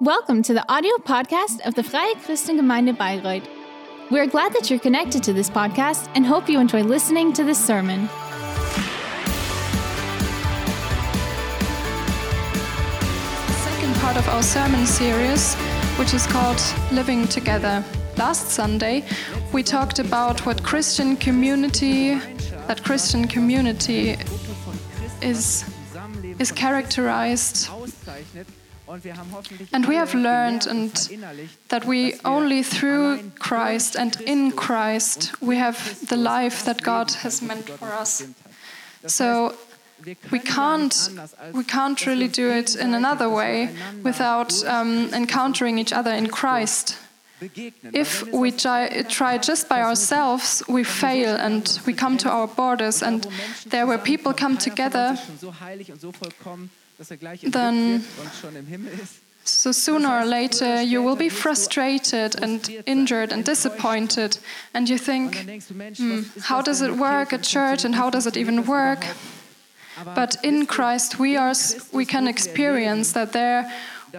Welcome to the audio podcast of the Freie Christengemeinde Bayreuth. We're glad that you're connected to this podcast and hope you enjoy listening to this sermon. The second part of our sermon series, which is called Living Together. Last Sunday, we talked about what Christian community, that Christian community is, is characterized. And we have learned and that we only through Christ and in Christ we have the life that God has meant for us. So we can't we can't really do it in another way without um, encountering each other in Christ. If we try, try just by ourselves, we fail and we come to our borders, and there where people come together, then so sooner or later you will be frustrated and injured and disappointed, and you think, hmm, how does it work at church and how does it even work? But in Christ, we, are, we can experience that there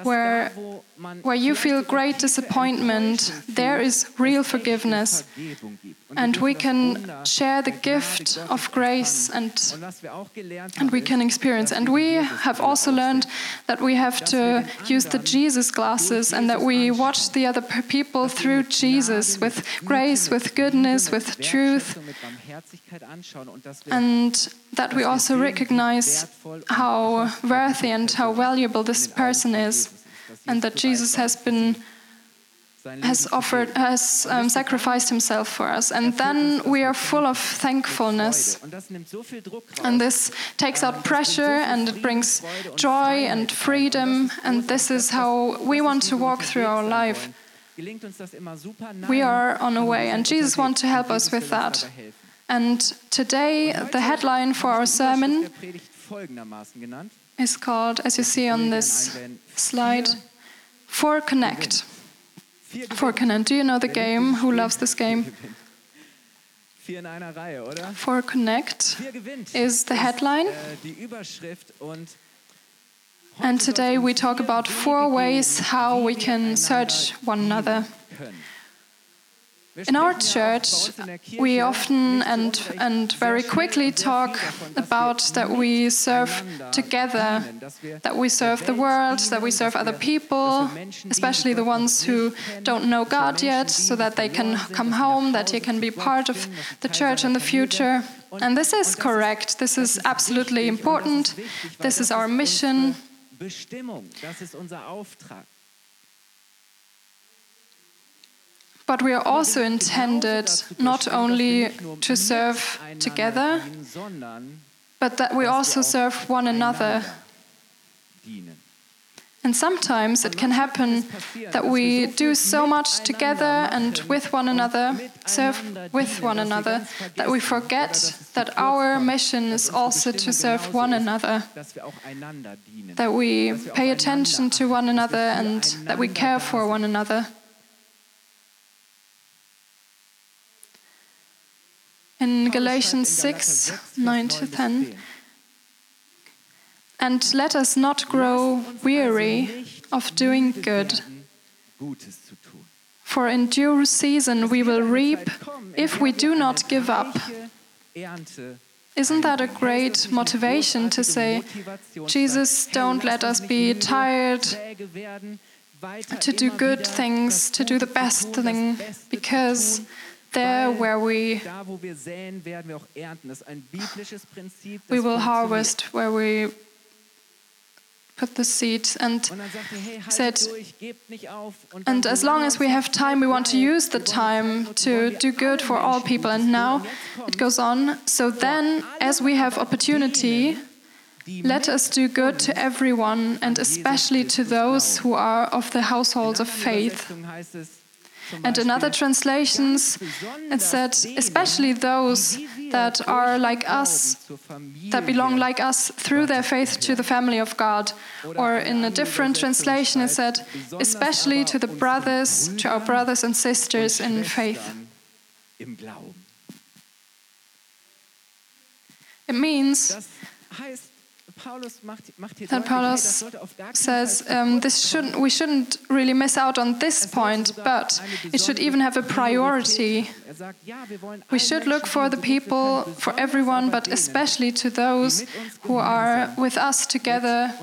where, where you feel great disappointment, there is real forgiveness. And we can share the gift of grace and, and we can experience. And we have also learned that we have to use the Jesus glasses and that we watch the other people through Jesus with grace, with goodness, with truth. And that we also recognize how worthy and how valuable this person is, and that Jesus has been has offered has um, sacrificed himself for us. And then we are full of thankfulness. And this takes out pressure and it brings joy and freedom. And this is how we want to walk through our life. We are on a way and jesus wants to help us with that. And today, the headline for our sermon is called, as you see on this slide, For Connect. For Connect. Do you know the game? Who loves this game? For Connect is the headline. And today we talk about four ways how we can search one another. In our church, we often and, and very quickly talk about that we serve together, that we serve the world, that we serve other people, especially the ones who don't know God yet, so that they can come home, that they can be part of the church in the future. And this is correct. This is absolutely important. This is our mission. But we are also intended not only to serve together, but that we also serve one another. And sometimes it can happen that we do so much together and with one another, serve with one another, that we forget that our mission is also to serve one another. That we pay attention to one another and that we care for one another. In Galatians 6 9 to 10. And let us not grow weary of doing good. For in due season we will reap if we do not give up. Isn't that a great motivation to say, Jesus, don't let us be tired to do good things, to do the best thing, because there where we we will harvest where we put the seed and said and as long as we have time we want to use the time to do good for all people. and now it goes on. So then as we have opportunity let us do good to everyone and especially to those who are of the households of faith and in other translations, it said, especially those that are like us, that belong like us through their faith to the family of God. Or in a different translation, it said, especially to the brothers, to our brothers and sisters in faith. It means Then Paulus says um, this shouldn't, we shouldn't really miss out on this point, but it should even have a priority. We should look for the people, for everyone, but especially to those who are with us together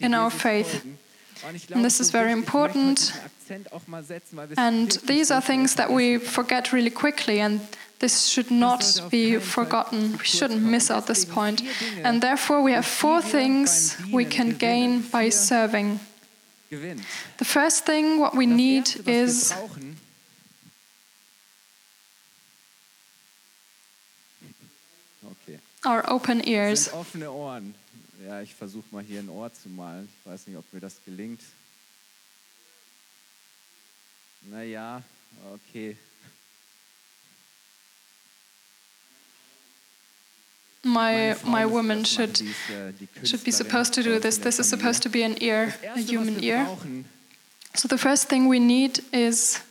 in our faith. And this is very important. And these are things that we forget really quickly, and this should not be forgotten. We shouldn't miss out this point. And therefore, we have four things we can gain by serving. The first thing, what we need is our open ears. Ja, ich versuche mal hier ein Ohr zu malen. Ich weiß nicht, ob mir das gelingt. Naja, okay. My, my woman should, should be supposed to do this. This is supposed to be an ear, a human ear. So the first thing we need is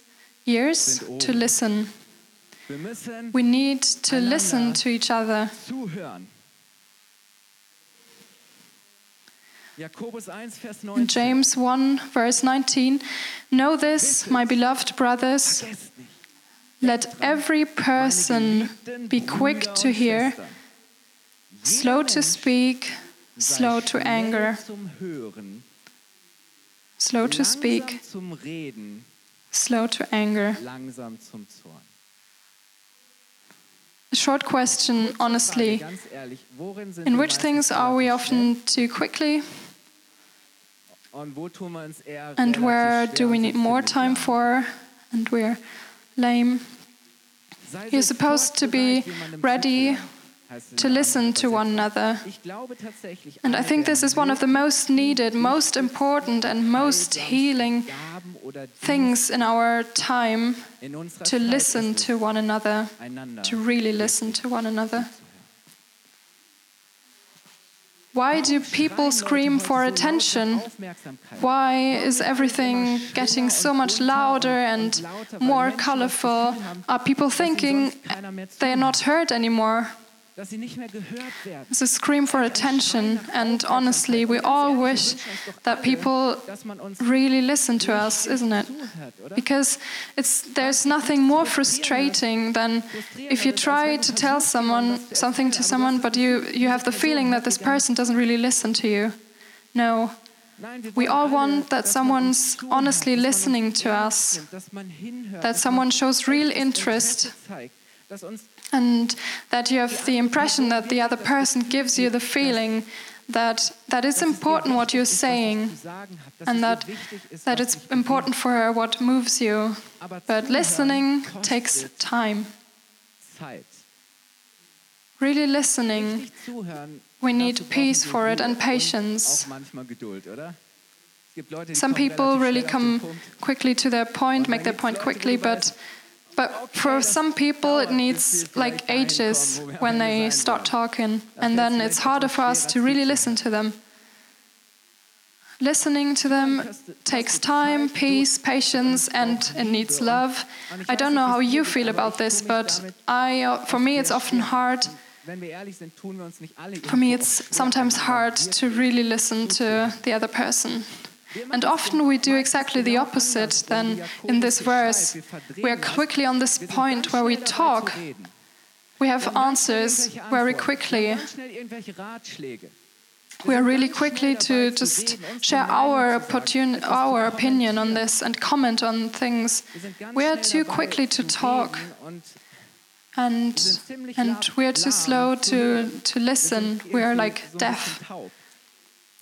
ears to listen. We need to listen to each other. In James 1, verse 19, Know this, my beloved brothers, let every person be quick to hear, slow to speak, slow to anger, slow to speak, slow to anger. A short question, honestly. In which things are we often too quickly? And where do we need more time for? And we're lame. You're supposed to be ready to listen to one another. And I think this is one of the most needed, most important, and most healing things in our time to listen to one another, to really listen to one another. Why do people scream for attention? Why is everything getting so much louder and more colorful? Are people thinking they are not heard anymore? It's a scream for attention, and honestly, we all wish that people really listen to us, isn't it? Because it's, there's nothing more frustrating than if you try to tell someone something to someone, but you, you have the feeling that this person doesn't really listen to you. No. We all want that someone's honestly listening to us, that someone shows real interest and that you have the impression that the other person gives you the feeling that that it's important what you're saying and that that it's important for her what moves you. But listening takes time. Really listening we need peace for it and patience. Some people really come quickly to their point make their point quickly but but for some people, it needs like ages when they start talking, and then it's harder for us to really listen to them. Listening to them takes time, peace, patience, and it needs love. I don't know how you feel about this, but I, uh, for me, it's often hard. For me, it's sometimes hard to really listen to the other person. And often we do exactly the opposite than in this verse. We are quickly on this point where we talk. We have answers very quickly. We are really quickly to just share our, opportun- our opinion on this and comment on things. We are too quickly to talk and, and we are too slow to, to listen. We are like deaf.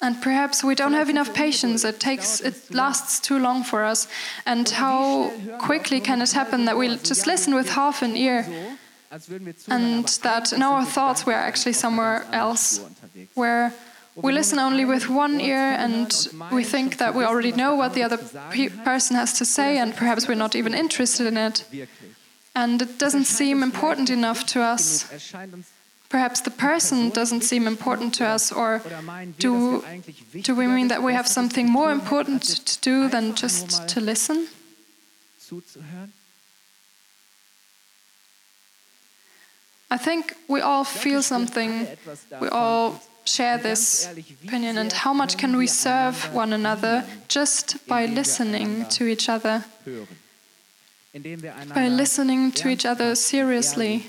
And perhaps we don't have enough patience. It takes, it lasts too long for us. And how quickly can it happen that we just listen with half an ear, and that in our thoughts we're actually somewhere else, where we listen only with one ear, and we think that we already know what the other pe person has to say, and perhaps we're not even interested in it, and it doesn't seem important enough to us. Perhaps the person doesn't seem important to us, or do, do we mean that we have something more important to do than just to listen? I think we all feel something, we all share this opinion and how much can we serve one another just by listening to each other, by listening to each other seriously.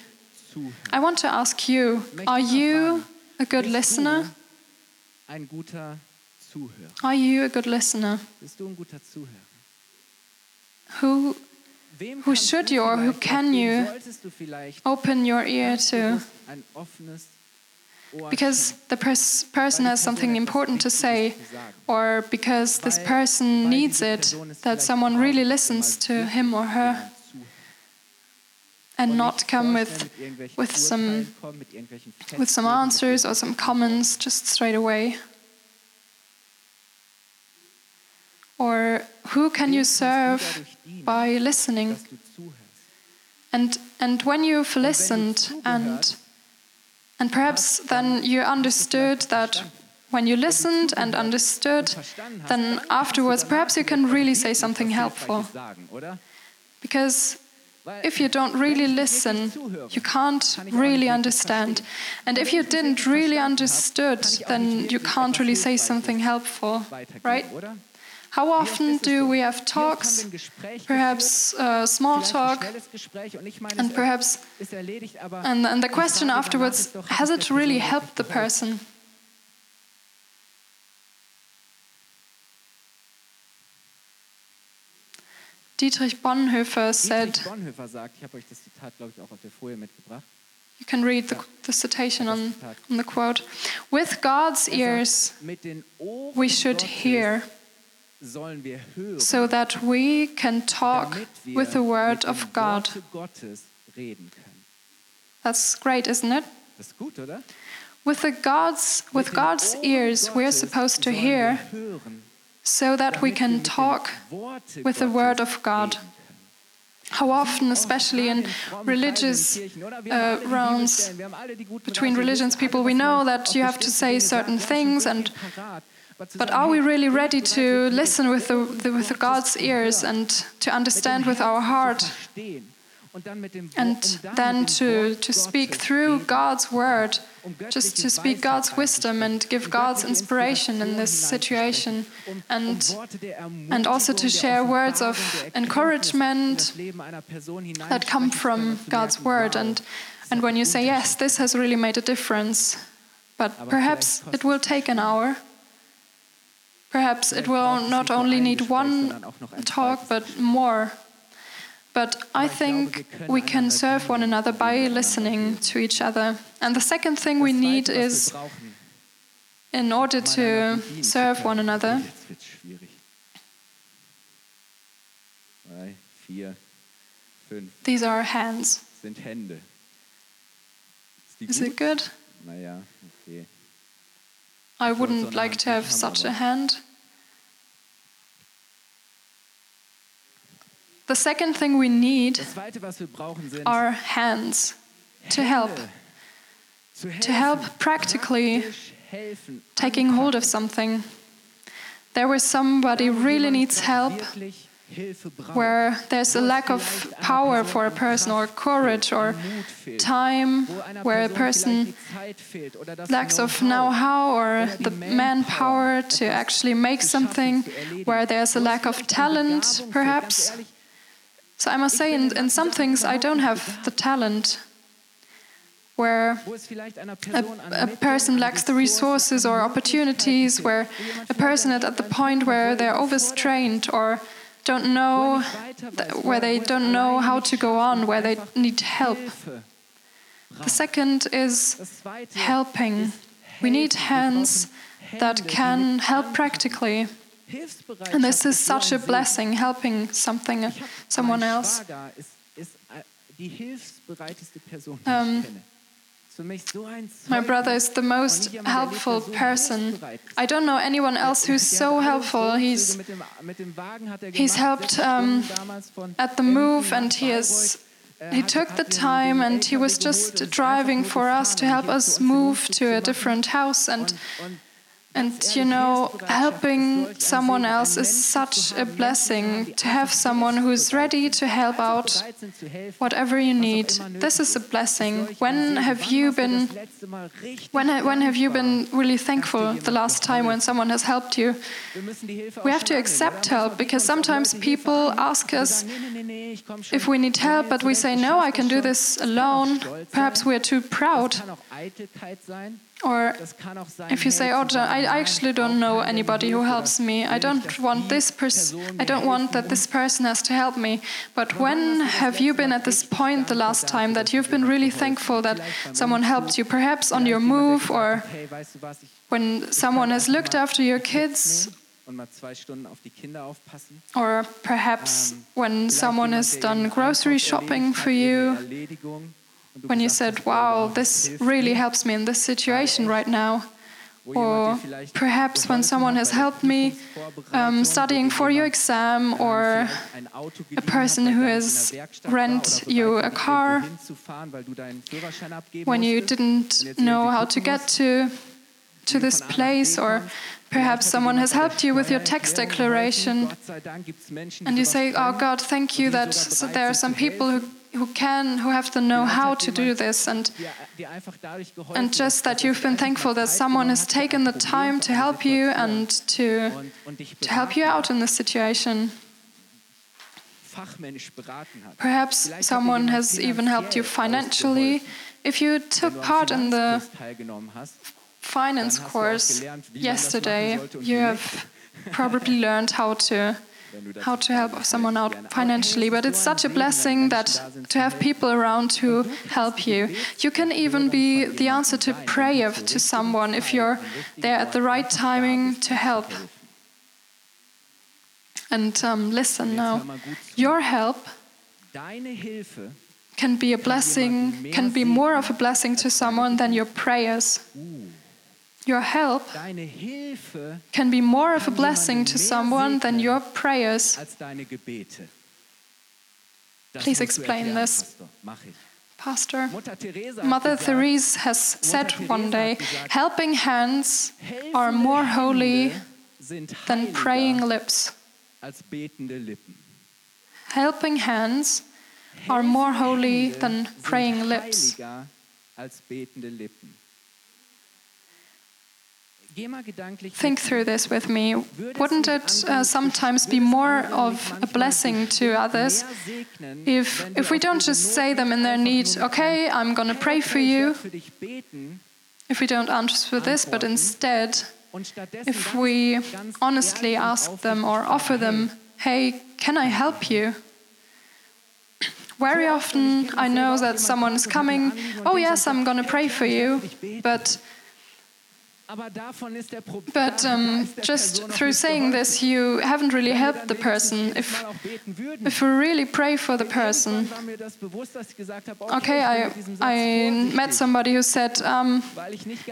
I want to ask you are you a good listener? Are you a good listener? Who, who should you or who can you open your ear to? Because the pers person has something important to say, or because this person needs it, that someone really listens to him or her and not come with, with, some, with some answers or some comments just straight away. Or who can you serve by listening? And, and when you've listened and, and perhaps then you understood that when you listened and understood, then afterwards perhaps you can really say something helpful. Because if you don't really listen, you can't really understand. And if you didn't really understood, then you can't really say something helpful, right? How often do we have talks, perhaps uh, small talk, and perhaps, and, and the question afterwards, has it really helped the person? Dietrich Bonhoeffer said, Bonhoeffer sagt, ich habe euch das Zitat, glaube ich, auch auf der Folie mitgebracht. You can read the, the citation on, on the quote. With God's Er ears, we should hear, sollen wir hören, so that we can talk with the word of God. Worte Gottes reden können. That's great, isn't it? Das ist gut, oder? With the God's with God's ears, we're supposed to hear, so that we can talk with the word of God. How often, especially in religious uh, rounds between religions people, we know that you have to say certain things, and but are we really ready to listen with the, the with the God's ears and to understand with our heart, and then to to speak through God's word, just to speak God's wisdom and give God's inspiration in this situation, and and also to share words of encouragement that come from God's word. And, and when you say, yes, this has really made a difference, but perhaps it will take an hour. Perhaps it will not only need one talk, but more. But I think we can serve one another by listening to each other. And the second thing we need is, in order to serve one another, Jetzt wird's schwierig. Drei, vier, fünf these are hands. sind Hände. Ist die Is it good? I wouldn't like to have such a hand. The second thing we need Das zweite, was wir brauchen, sind are hands to help, to help practically taking hold of something. There where somebody really needs help, wirklich Hilfe braucht, where there's a lack of power for a person or courage or an Mut fehlt, time, where a Person person vielleicht die Zeit fehlt oder das lacks of Know-how. or the manpower to actually make something, schaffen, zu erledigen. where there's a lack of um talent, perhaps. So I must say, in, in some things, I don't have the talent. Where a, Person a person lacks the resources or opportunities, where a person at, at the point where they're overstrained or don't know, where er- they don't know how to go on, where they need help. The second is helping. We need hands that can help practically. And this is such a blessing, helping something, someone else. Schwager ist, ist die hilfsbereiteste Person, die Um, ich kenne. Ist für mich so ein My brother is the most Und jemand, der lebt, helpful person. I don't know anyone else who's so helpful. He's mit dem, mit dem Wagen hat er he's helped, um, Stunden damals von at the move and he has Er he took the time and he was just driving for us to um help us zu uns den move to a different house and And you know, helping someone else is such a blessing to have someone who's ready to help out whatever you need. This is a blessing. When have you been when, when have you been really thankful the last time when someone has helped you? We have to accept help because sometimes people ask us if we need help, but we say, No, I can do this alone. Perhaps we're too proud. Or if you say, "Oh, I actually don't know anybody who helps me. I don't want this person. I don't want that this person has to help me." But when have you been at this point the last time that you've been really thankful that someone helped you? Perhaps on your move, or when someone has looked after your kids, or perhaps when someone has done grocery shopping for you when you said, Wow, this really helps me in this situation right now. Or perhaps when someone has helped me um, studying for your exam, or a person who has rent you a car when you didn't know how to get to, to this place, or Perhaps someone has helped you with your tax declaration, and you say, "Oh God, thank you that there are some people who who can, who have the know-how to do this, and and just that you've been thankful that someone has taken the time to help you and to to help you out in this situation. Perhaps someone has even helped you financially. If you took part in the finance course yesterday, you have probably learned how to how to help someone out financially. But it's such a blessing that to have people around who help you. You can even be the answer to prayer to someone if you're there at the right timing to help. And um, listen now, your help can be a blessing, can be more of a blessing to someone than your prayers. Your help can be more of a blessing to someone than your prayers. Please explain this. Pastor, Mother Therese has said one day helping hands are more holy than praying lips. Helping hands are more holy than praying lips. Think through this with me. Wouldn't it uh, sometimes be more of a blessing to others if, if we don't just say them in their need, okay, I'm going to pray for you, if we don't answer for this, but instead, if we honestly ask them or offer them, hey, can I help you? Very often I know that someone is coming, oh, yes, I'm going to pray for you, but but um, just through saying this, you haven't really helped the person. If, if we really pray for the person, okay, I, I met somebody who said, um,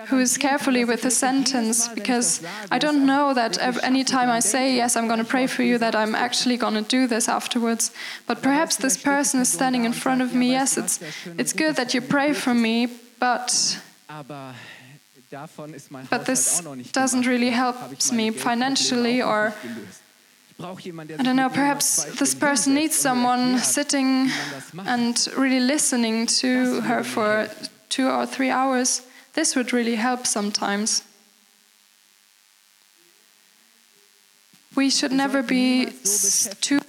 who is carefully with the sentence, because I don't know that any time I say, yes, I'm going to pray for you, that I'm actually going to do this afterwards. But perhaps this person is standing in front of me, yes, it's, it's good that you pray for me, but but this doesn't really help me financially or I don't know, perhaps this person needs someone sitting and really listening to her for two or three hours. This would really help sometimes. We should never be too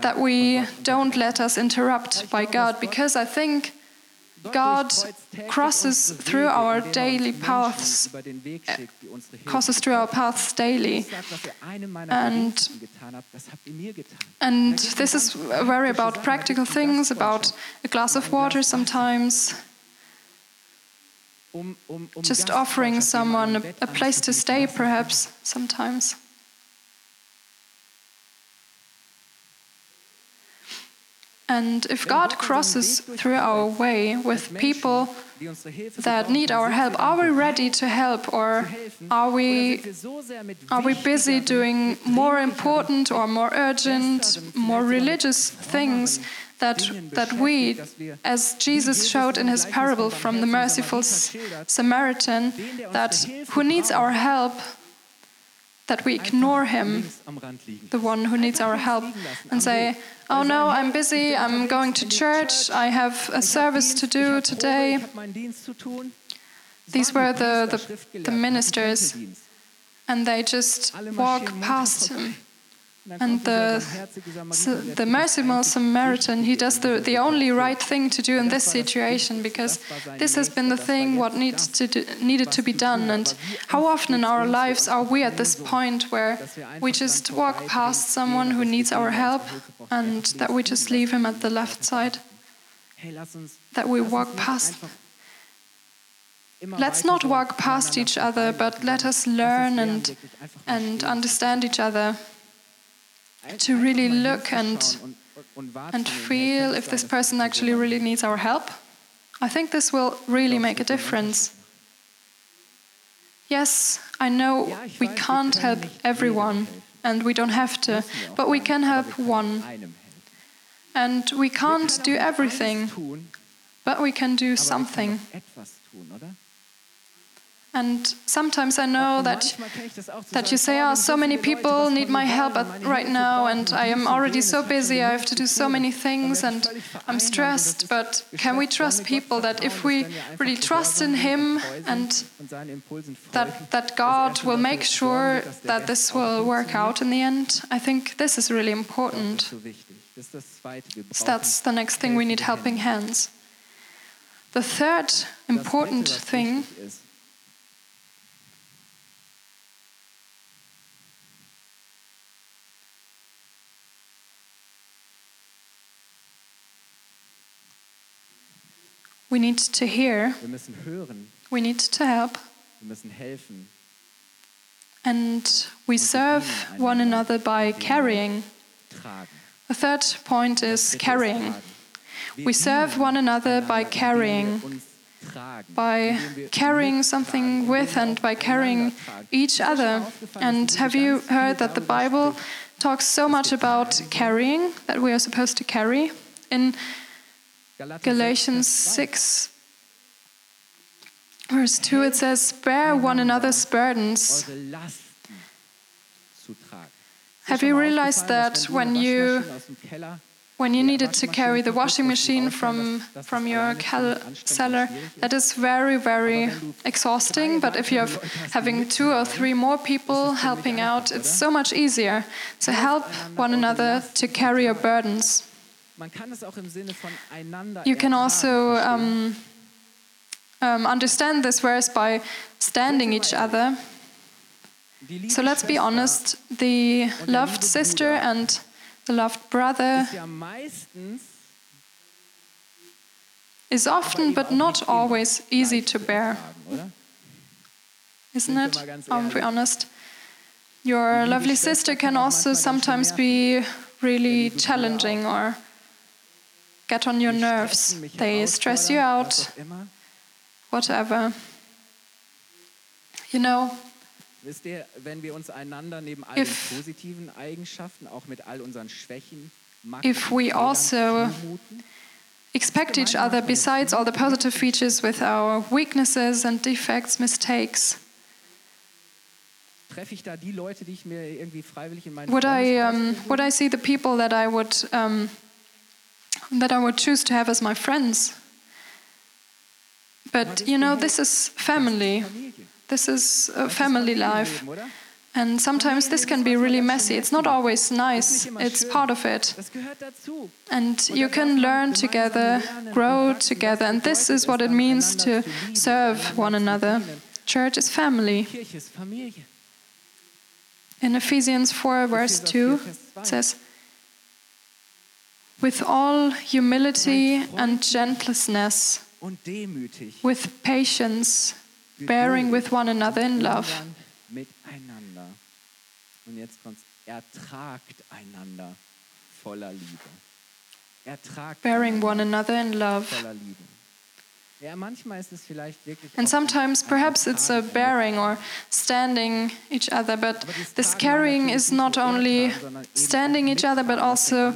that we don't let us interrupt by God because I think God crosses through our daily paths, crosses through our paths daily. And, and this is very about practical things, about a glass of water sometimes, just offering someone a, a place to stay, perhaps, sometimes. And if God crosses through our way with people that need our help, are we ready to help or are we, are we busy doing more important or more urgent, more religious things that, that we, as Jesus showed in his parable from the merciful Samaritan, that who needs our help, that we ignore him, the one who needs our help, and say, Oh no, I'm busy, I'm going to church, I have a service to do today. These were the, the, the ministers, and they just walk past him. And the, the merciful Samaritan, he does the, the only right thing to do in this situation because this has been the thing what needs to do, needed to be done. And how often in our lives are we at this point where we just walk past someone who needs our help and that we just leave him at the left side? That we walk past. Let's not walk past each other, but let us learn and, and understand each other to really look and, and feel if this person actually really needs our help. I think this will really make a difference. Yes, I know we can't help everyone and we don't have to, but we can help one. And we can't do everything, but we can do something. And sometimes I know that, that you say, oh, so many people need my help right now, and I am already so busy, I have to do so many things, and I'm stressed. But can we trust people that if we really trust in Him and that, that God will make sure that this will work out in the end? I think this is really important. So that's the next thing we need helping hands. The third important thing We need to hear. Wir müssen hören. We need to help. Wir müssen helfen. And we serve one another by carrying. The third point is carrying. We serve one another by carrying, by carrying something with and by carrying each other. And have you heard that the Bible talks so much about carrying, that we are supposed to carry? In Galatians 6, verse 2, it says, Bear one another's burdens. Have you realized that when you when you needed to carry the washing machine from from your cellar, that is very very exhausting. But if you're having two or three more people helping out, it's so much easier. So help one another to carry your burdens. You can also um, um, understand this verse by standing each other. So let's be honest the loved sister and the loved brother is often but not always easy to bear. Isn't it? I'll be honest. Your lovely sister can also sometimes be really challenging or get on your nerves, they stress you out, whatever. You know, Wisst ihr, wenn wir uns einander neben all den positiven Eigenschaften, auch mit all unseren Schwächen, if we also expect each other besides all the positive features with our weaknesses and defects, mistakes, would I, um, would I see the people that I would um, that I would choose to have as my friends. But you know, this is family. This is uh, a family life. And sometimes this can be really messy. It's not always nice, it's part of it. And you can learn together, grow together, and this is what it means to serve one another. Church is family. In Ephesians 4, verse 2, it says, with all humility and gentleness, with patience, bearing with one another in love. Und jetzt kommt's, ertragt einander voller Liebe. Ertragt bearing one another in love. And sometimes perhaps it's a bearing or standing each other, but this carrying is not only standing each other, but also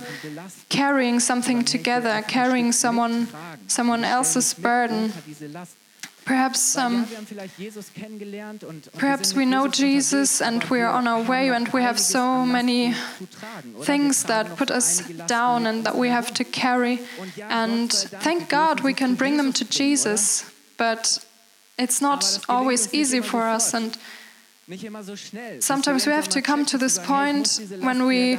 carrying something together, carrying someone, someone else's burden. Perhaps, um, perhaps we know Jesus and we are on our way and we have so many things that put us down and that we have to carry. And thank God we can bring them to Jesus, but it's not always easy for us. And Sometimes we have to come to this point when we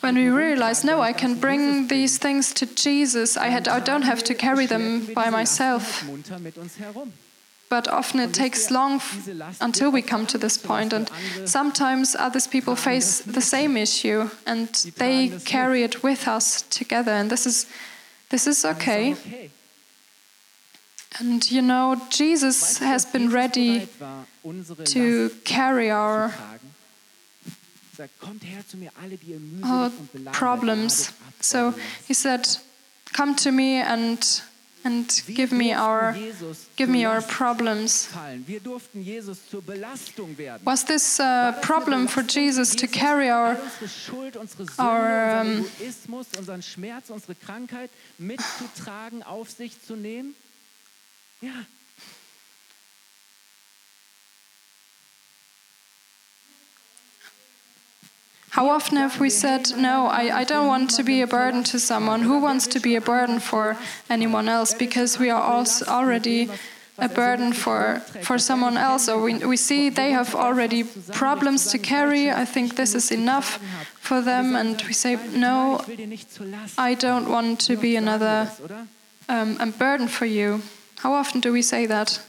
when we realize, no, I can bring these things to Jesus. I had I don't have to carry them by myself. But often it takes long until we come to this point, and sometimes other people face the same issue, and they carry it with us together, and this is this is okay. And you know, Jesus has been ready to carry our, our problems. So he said, Come to me and and give me our give me our problems. Was this a problem for Jesus to carry our our um, Ja. How often have we said, No, I, I don't want to be a burden to someone? Who wants to be a burden for anyone else? Because we are also already a burden for, for someone else, or we, we see they have already problems to carry. I think this is enough for them, and we say, No, I don't want to be another um, a burden for you. How often do we say that?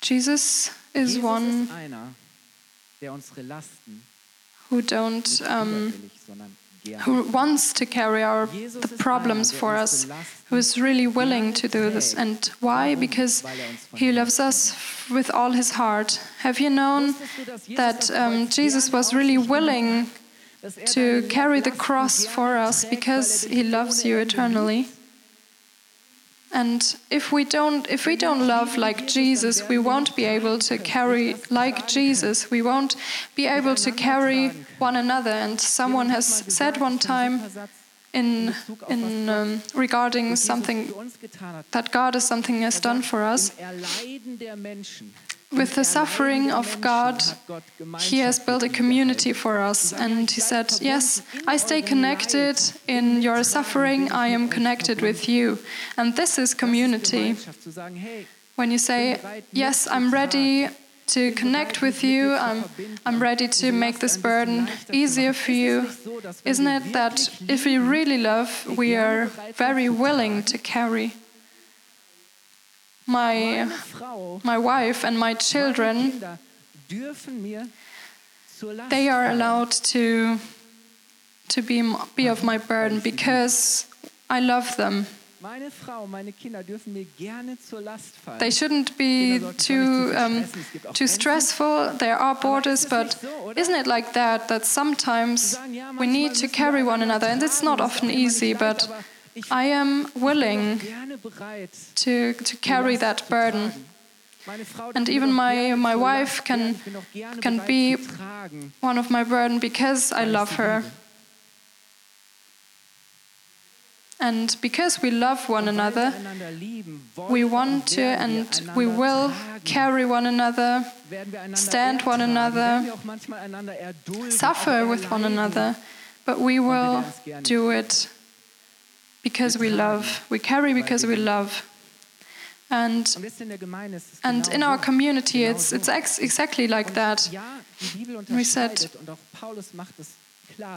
Jesus is one who don't um, who wants to carry our the problems for us, who is really willing to do this. And why? Because he loves us with all his heart. Have you known that um, Jesus was really willing to carry the cross for us because he loves you eternally? And if we don't if we don't love like Jesus, we won't be able to carry like Jesus. We won't be able to carry one another. And someone has said one time in in um, regarding something that God is something has done for us with the suffering of God, He has built a community for us. And He said, Yes, I stay connected in your suffering, I am connected with you. And this is community. When you say, Yes, I'm ready to connect with you, I'm, I'm ready to make this burden easier for you, isn't it that if we really love, we are very willing to carry? My, my wife and my children, they are allowed to, to be, be of my burden because I love them. They shouldn't be too um, too stressful. There are borders, but isn't it like that? That sometimes we need to carry one another, and it's not often easy. But I am willing to, to carry that burden. And even my, my wife can, can be one of my burden because I love her. And because we love one another, we want to and we will carry one another, stand one another, suffer with one another, but we will do it because we love. We carry because we love. And, and in our community, it's, it's ex exactly like that. We said,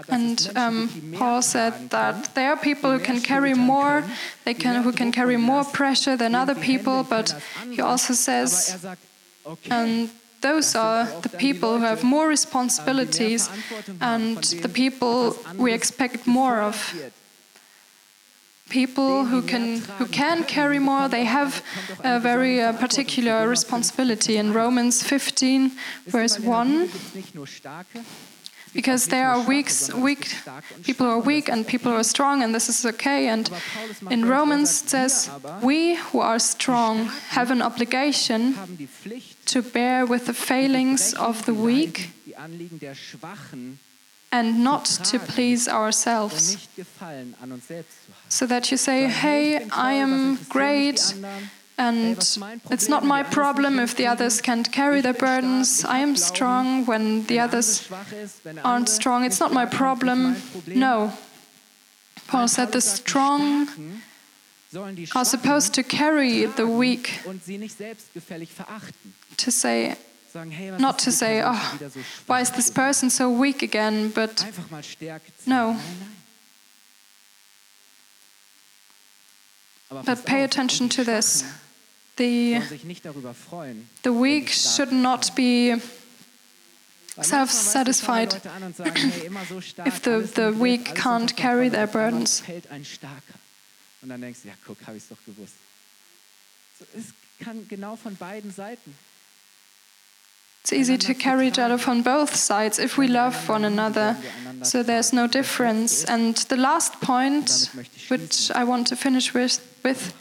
and um, Paul said that there are people who can carry more, they can who can carry more pressure than other people, but he also says, and those are the people who have more responsibilities and the people we expect more of people who can who can carry more they have a very uh, particular responsibility in romans 15 verse 1 because there are weaks, weak people who are weak and people who are strong, and this is okay. And in Romans it says, "We who are strong have an obligation to bear with the failings of the weak." And not to please ourselves. So that you say, hey, I am great, and it's not my problem if the others can't carry their burdens. I am strong when the others aren't strong. It's not my problem. No. Paul said the strong are supposed to carry the weak. To say, not to say, oh, why is this person so weak again? But no. But pay attention to this the, the weak should not be self satisfied if the, the weak can't carry their burdens. Und dann denkst du, ja, guck, habe ich es doch gewusst. es kann genau von beiden Seiten. It's easy to carry each other from both sides if we love one another, so there's no difference. And the last point, which I want to finish with, with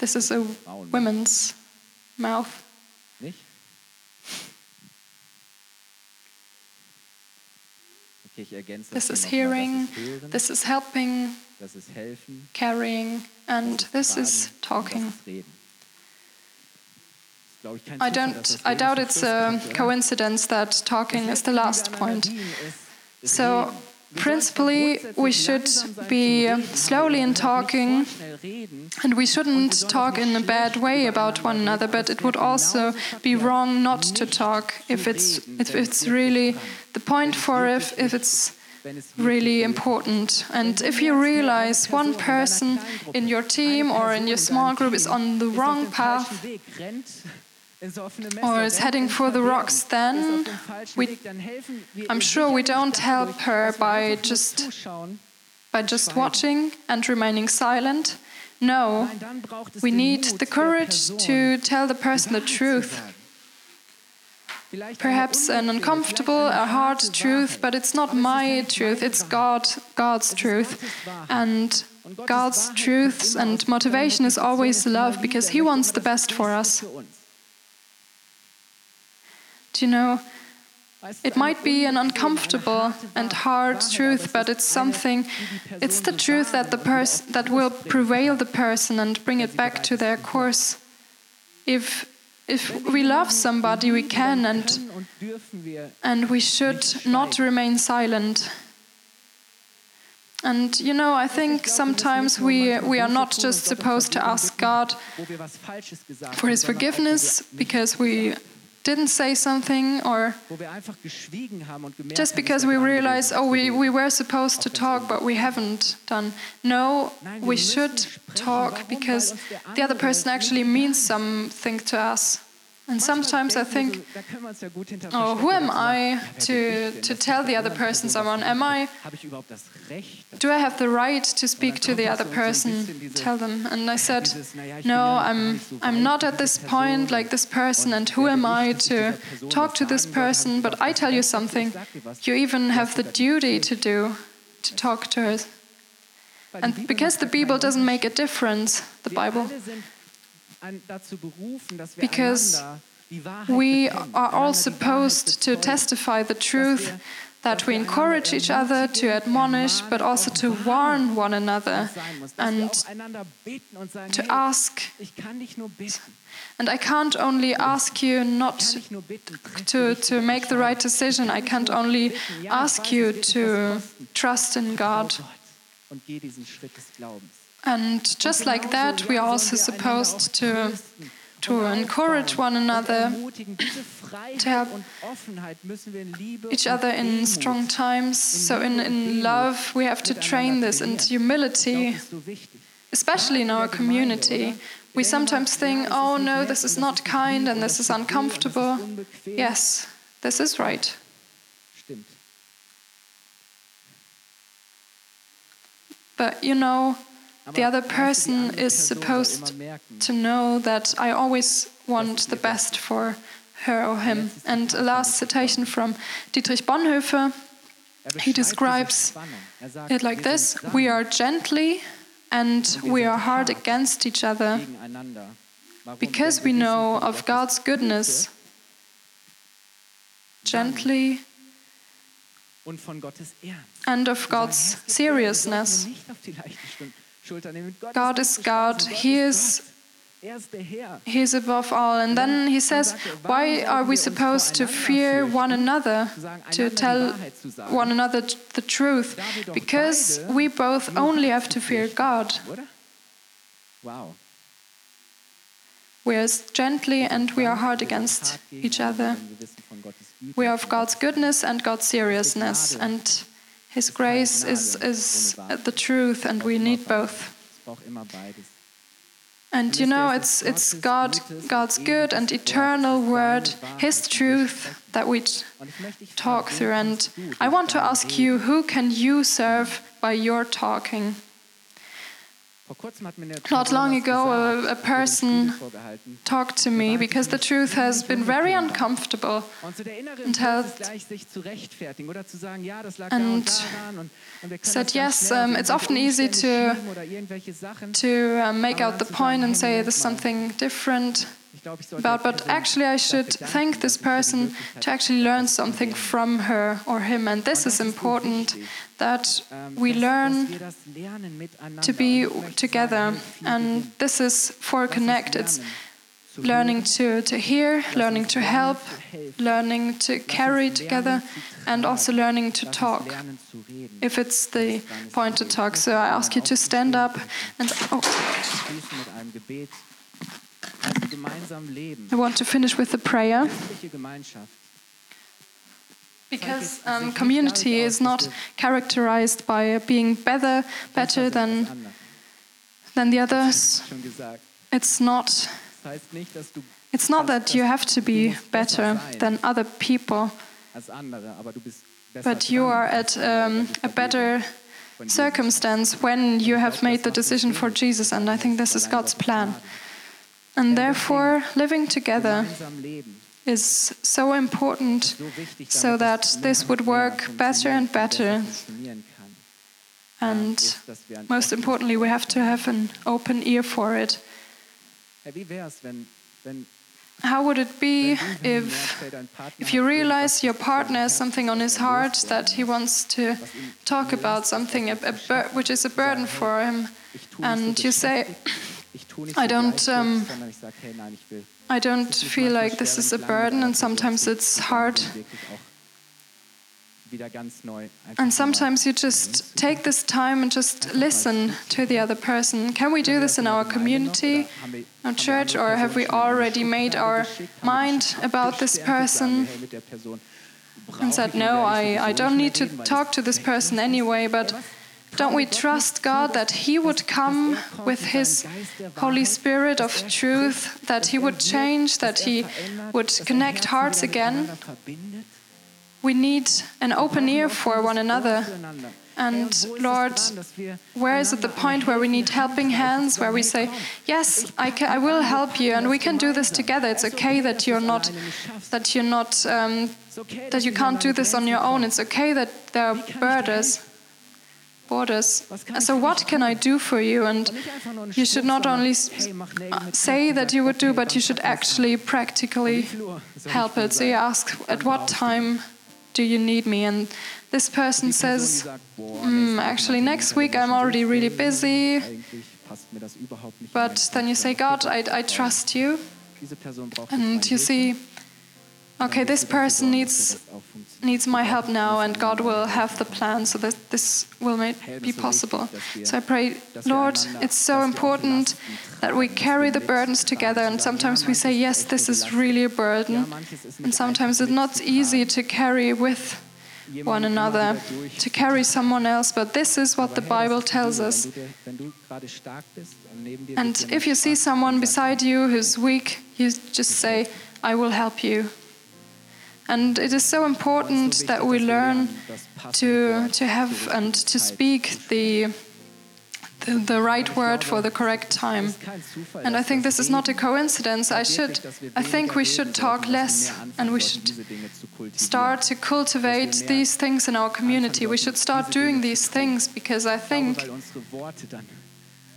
This is a woman's mouth. Nicht? Okay, ich ergänze this is hearing, this is helping, das ist helfen, carrying, and this is talking. I don't. I doubt it's a coincidence that talking is the last point. So Principally, we should be slowly in talking, and we shouldn't talk in a bad way about one another. But it would also be wrong not to talk if it's if it's really the point for if if it's really important. And if you realize one person in your team or in your small group is on the wrong path, or is heading for the rocks, then we, I'm sure we don't help her by just by just watching and remaining silent. No, we need the courage to tell the person the truth. Perhaps an uncomfortable, a hard truth, but it's not my truth, it's God, God's truth. And God's truths and motivation is always love because He wants the best for us. Do you know? It might be an uncomfortable and hard truth, but it's something. It's the truth that the person that will prevail the person and bring it back to their course. If if we love somebody, we can and and we should not remain silent. And you know, I think sometimes we we are not just supposed to ask God for His forgiveness because we didn't say something or just because we realize, oh, we, we were supposed to talk, but we haven't done. No, we should talk because the other person actually means something to us. And sometimes I think, oh, who am I to, to tell the other person someone? Am I, do I have the right to speak to the other person, tell them? And I said, no, I'm, I'm not at this point like this person, and who am I to talk to this person? But I tell you something, you even have the duty to do, to talk to her. And because the Bible doesn't make a difference, the Bible, because we are all supposed to testify the truth, that we encourage each other to admonish, but also to warn one another and to ask. And I can't only ask you not to, to make the right decision, I can't only ask you to trust in God. And just like that, we are also supposed to, to encourage one another, to help each other in strong times. So, in, in love, we have to train this and humility, especially in our community. We sometimes think, oh no, this is not kind and this is uncomfortable. Yes, this is right. But you know, the other person is supposed to know that I always want the best for her or him. And a last citation from Dietrich Bonhoeffer. Er He describes. Er it like this We are gently and we are hard against each other because we know of God's goodness. Gently und von Gottes Ernst. and of God's Herr, es gibt Dinge, die dürfen wir seriousness. Nicht auf die leichte Schul- Schulter nehmen. Gott God is God. He is. Er ist der Herr. He is above all. And then he says, Why are we supposed to fear one another, to tell one another the truth? Because we both only have to fear God. Wow. We are gently and we are hard against each other. Wenn wir wissen von Gottes Güte, We are of God's goodness and God's seriousness. And His grace is, is the truth, and we need both. And you know, it's, it's God, God's good and eternal word, His truth that we talk through. And I want to ask you who can you serve by your talking? Not long ago, a, a person talked to me because the truth has been very uncomfortable. Und so der innere and held- ist gleich, sich zu rechtfertigen oder zu sagen, ja, das lag And da und daran. Und, und wir können said, yes, um, it's often easy to- schieben oder irgendwelche Sachen. To uh, make out the point and say there's something different Ich glaube, ich sollte about, but actually, I should thank this dass ich mir die person to actually learn something from her or him. And this is important that ähm, we learn dass wir das lernen miteinander. to be Und ich möchte together. And this is for connect. It's learning to, to hear, learning to help, learning to carry together, and also learning to talk. lernen zu reden. If it's the point to talk. So I ask you to stand up and oh, I want to finish with a prayer. Because um, community is not characterized by being better, better than, than the others. It's not. Das heißt nicht, dass du It's not that you have to be better than other people, als andere, aber du bist besser but you are at um, a better circumstance when you have made the decision for Jesus, and I think this is God's plan. And therefore, living together is so important so wichtig, so damit that this would work better and better. besser funktionieren kann. And ist, dass wir ein most importantly, we have to have an open ear for it. Hey, wie wär's, wenn, wenn, How would it be wenn du, wenn du if, merkst, hey, dein Partner if you realize your partner has something on his heart that he wants to talk about something a, a which is a burden for him, ich tu nicht and you say, beschäftigt, ich tu nicht I don't, um, sondern ich sag, hey, nein, ich will I don't feel like this is a burden, and sometimes it's hard. And sometimes you just take this time and just listen to the other person. Can we do this in our community, our church, or have we already made our mind about this person? and said, no, I, I don't need to talk to this person anyway, but don't we trust God that He would come with His Holy Spirit of truth, that He would change, that He would connect hearts again? We need an open ear for one another. And Lord, where is it the point where we need helping hands, where we say, Yes, I, can, I will help you, and we can do this together. It's okay that you're not, that you're not, um, that you can't do this on your own. It's okay that there are borders. Borders. So what can I do for you? And you should not only say that you would do, but you should actually practically help it. So you ask, at what time do you need me? And this person says, mm, actually, next week I'm already really busy. But then you say, God, I, I trust you. And you see, okay, this person needs needs my help now, and God will have the plan so that this will be possible. So I pray, Lord, it's so important that we carry the burdens together, and sometimes we say, yes, this is really a burden, and sometimes it's not easy to carry with one another, to carry someone else, but this is what the Bible tells us. And if you see someone beside you who's weak, you just say, I will help you. And it is so important that we learn to, to have and to speak the, the, the right word for the correct time. And I think this is not a coincidence. I should I think we should talk less and we should start to cultivate these things in our community. We should start doing these things because I think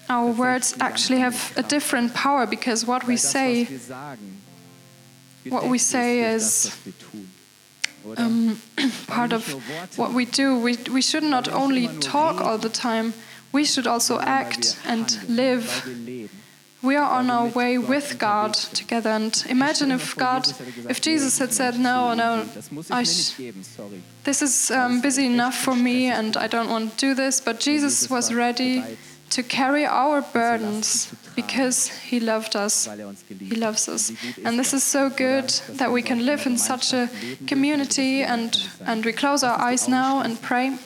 our words actually have a different power because what we say what we say is um, part of what we do. We, we should not only talk all the time, we should also act and live. We are on our way with God together. And imagine if God, if Jesus had said, No, no, this is um, busy enough for me and I don't want to do this, but Jesus was ready to carry our burdens because he loved us. He loves us. And this is so good that we can live in such a community and, and we close our eyes now and pray.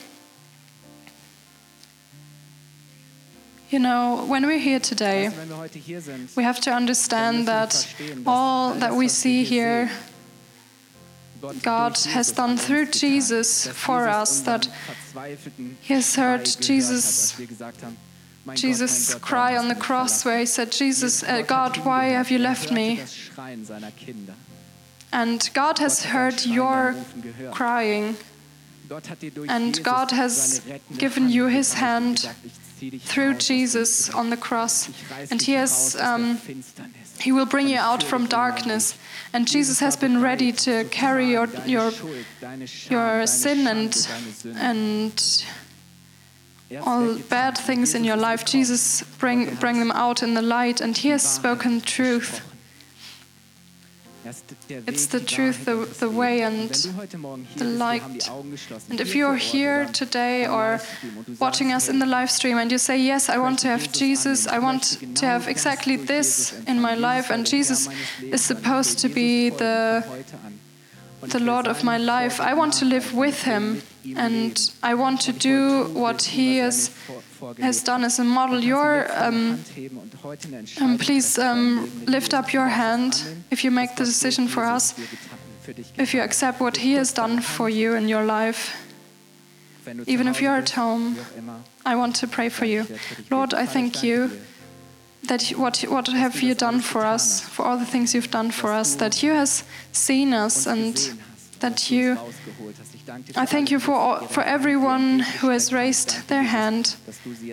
You know, when we're here today, we have to understand that all that we see here, God has done through Jesus for us, that He has heard Jesus Jesus' cry on the cross, where he said, Jesus, uh, God, why have you left me? And God has heard your crying, and God has given you his hand through Jesus on the cross, and he has. Um, he will bring you out from darkness, and Jesus has been ready to carry your your your sin and and all bad things in your life, Jesus bring, bring them out in the light, and He has spoken truth. It's the truth, the, the way, and the light. And if you're here today or watching us in the live stream and you say, Yes, I want to have Jesus, I want to have exactly this in my life, and Jesus is supposed to be the the Lord of my life. I want to live with Him and I want to do what He has, has done as a model. Your, um, um, please um, lift up your hand if you make the decision for us, if you accept what He has done for you in your life. Even if you're at home, I want to pray for you. Lord, I thank you that what what have you done for us for all the things you've done for us that you has seen us and that you I thank you for all, for everyone who has raised their hand.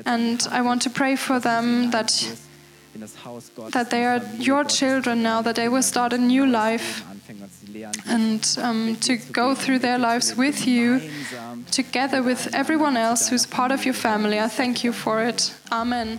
And I want to pray for them that that they are your children now that they will start a new life and um, to go through their lives with you together with everyone else who's part of your family. I thank you for it. Amen